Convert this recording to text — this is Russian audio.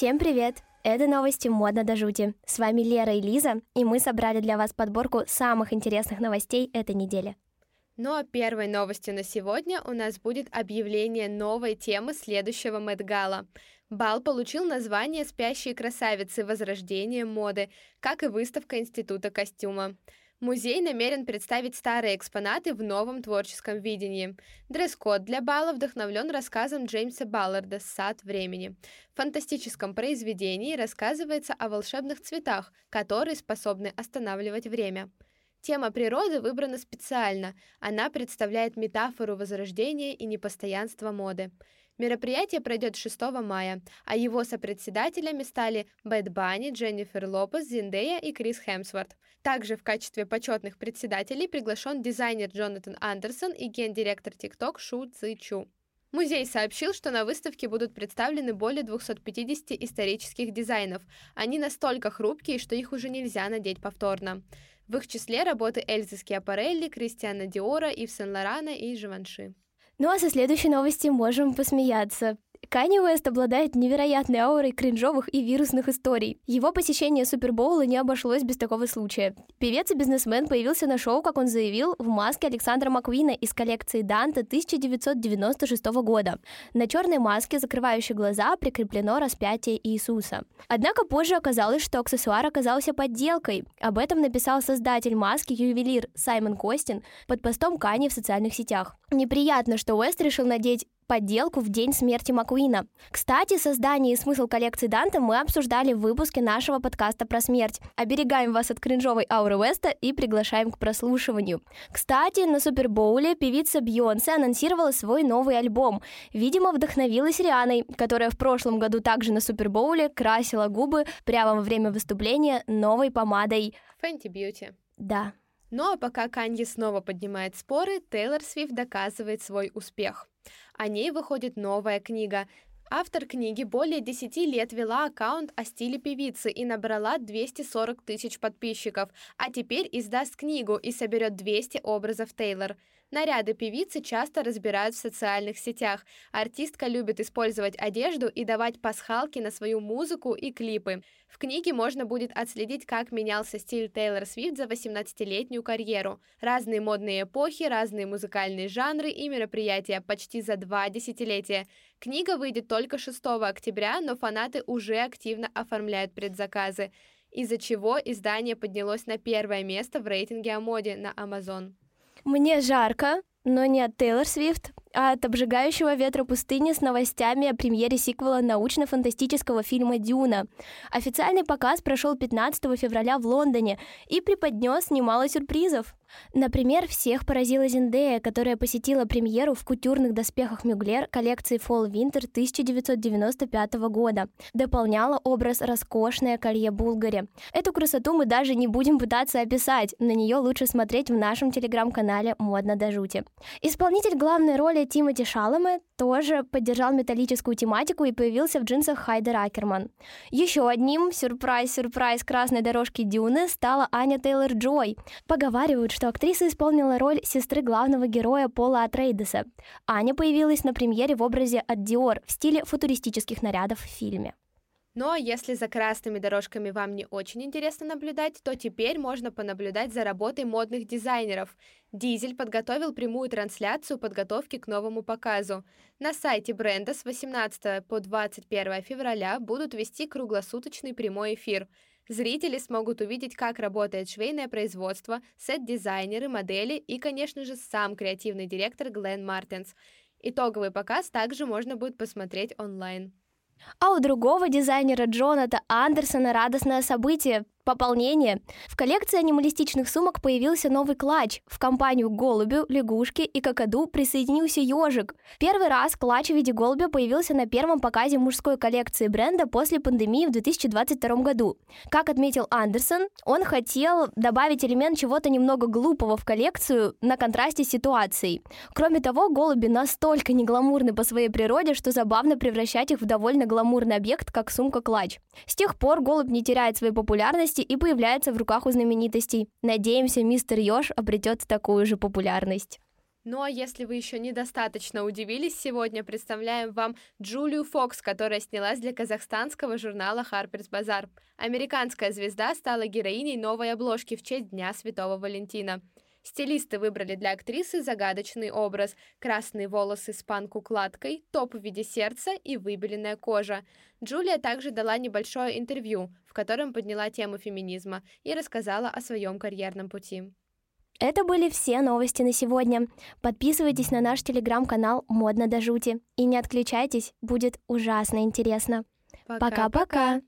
Всем привет! Это новости «Модно до жути». С вами Лера и Лиза, и мы собрали для вас подборку самых интересных новостей этой недели. Ну а первой новостью на сегодня у нас будет объявление новой темы следующего Мэтгала. Бал получил название «Спящие красавицы. Возрождение моды», как и выставка Института костюма. Музей намерен представить старые экспонаты в новом творческом видении. Дресс-код для бала вдохновлен рассказом Джеймса Балларда «Сад времени». В фантастическом произведении рассказывается о волшебных цветах, которые способны останавливать время. Тема природы выбрана специально. Она представляет метафору возрождения и непостоянства моды. Мероприятие пройдет 6 мая, а его сопредседателями стали Бэт Банни, Дженнифер Лопес, Зиндея и Крис Хемсворт. Также в качестве почетных председателей приглашен дизайнер Джонатан Андерсон и гендиректор TikTok Шу Ци Чу. Музей сообщил, что на выставке будут представлены более 250 исторических дизайнов. Они настолько хрупкие, что их уже нельзя надеть повторно. В их числе работы Эльзы Скиапарелли, Кристиана Диора, Ив Сен-Лорана и Живанши. Ну а со следующей новости можем посмеяться. Канни Уэст обладает невероятной аурой кринжовых и вирусных историй. Его посещение Супербоула не обошлось без такого случая. Певец и бизнесмен появился на шоу, как он заявил, в маске Александра Маквина из коллекции Данте 1996 года. На черной маске, закрывающей глаза, прикреплено распятие Иисуса. Однако позже оказалось, что аксессуар оказался подделкой. Об этом написал создатель маски ювелир Саймон Костин под постом Кани в социальных сетях. Неприятно, что Уэст решил надеть подделку в день смерти Маккуина. Кстати, создание и смысл коллекции Данте мы обсуждали в выпуске нашего подкаста про смерть. Оберегаем вас от кринжовой ауры Уэста и приглашаем к прослушиванию. Кстати, на Супербоуле певица Бьонсе анонсировала свой новый альбом. Видимо, вдохновилась Рианой, которая в прошлом году также на Супербоуле красила губы прямо во время выступления новой помадой Fenty Beauty. Да. Ну а пока Канье снова поднимает споры, Тейлор Свифт доказывает свой успех. О ней выходит новая книга. Автор книги более 10 лет вела аккаунт о стиле певицы и набрала 240 тысяч подписчиков, а теперь издаст книгу и соберет 200 образов Тейлор. Наряды певицы часто разбирают в социальных сетях. Артистка любит использовать одежду и давать пасхалки на свою музыку и клипы. В книге можно будет отследить, как менялся стиль Тейлор Свифт за 18-летнюю карьеру. Разные модные эпохи, разные музыкальные жанры и мероприятия почти за два десятилетия. Книга выйдет только 6 октября, но фанаты уже активно оформляют предзаказы из-за чего издание поднялось на первое место в рейтинге о моде на Amazon. Мне жарко, но не от Тейлор Свифт, а от обжигающего ветра пустыни с новостями о премьере сиквела научно-фантастического фильма «Дюна». Официальный показ прошел 15 февраля в Лондоне и преподнес немало сюрпризов. Например, всех поразила Зиндея, которая посетила премьеру в кутюрных доспехах Мюглер коллекции Fall Winter 1995 года. Дополняла образ роскошное колье Булгари. Эту красоту мы даже не будем пытаться описать, на нее лучше смотреть в нашем телеграм-канале «Модно до жути». Исполнитель главной роли Тимоти Шаломе тоже поддержал металлическую тематику и появился в джинсах Хайдер Акерман. Еще одним сюрприз-сюрприз красной дорожки Дюны стала Аня Тейлор-Джой. Поговаривают, что актриса исполнила роль сестры главного героя Пола Атрейдеса. Аня появилась на премьере в образе от Диор в стиле футуристических нарядов в фильме. Но если за красными дорожками вам не очень интересно наблюдать, то теперь можно понаблюдать за работой модных дизайнеров. Дизель подготовил прямую трансляцию подготовки к новому показу. На сайте бренда с 18 по 21 февраля будут вести круглосуточный прямой эфир. Зрители смогут увидеть, как работает швейное производство, сет-дизайнеры, модели и, конечно же, сам креативный директор Глен Мартинс. Итоговый показ также можно будет посмотреть онлайн. А у другого дизайнера Джоната Андерсона радостное событие Пополнение. В коллекции анималистичных сумок появился новый клатч. В компанию голубю, лягушки и какаду присоединился ежик. Первый раз клатч в виде голубя появился на первом показе мужской коллекции бренда после пандемии в 2022 году. Как отметил Андерсон, он хотел добавить элемент чего-то немного глупого в коллекцию на контрасте с ситуацией. Кроме того, голуби настолько не гламурны по своей природе, что забавно превращать их в довольно гламурный объект, как сумка-клатч. С тех пор голубь не теряет своей популярности популярности и появляется в руках у знаменитостей. Надеемся, мистер Ёж обретет такую же популярность. Ну а если вы еще недостаточно удивились сегодня, представляем вам Джулию Фокс, которая снялась для казахстанского журнала Harper's Bazaar. Американская звезда стала героиней новой обложки в честь Дня Святого Валентина. Стилисты выбрали для актрисы загадочный образ – красные волосы с панк-укладкой, топ в виде сердца и выбеленная кожа. Джулия также дала небольшое интервью, в котором подняла тему феминизма и рассказала о своем карьерном пути. Это были все новости на сегодня. Подписывайтесь на наш телеграм-канал «Модно до жути». И не отключайтесь, будет ужасно интересно. Пока-пока!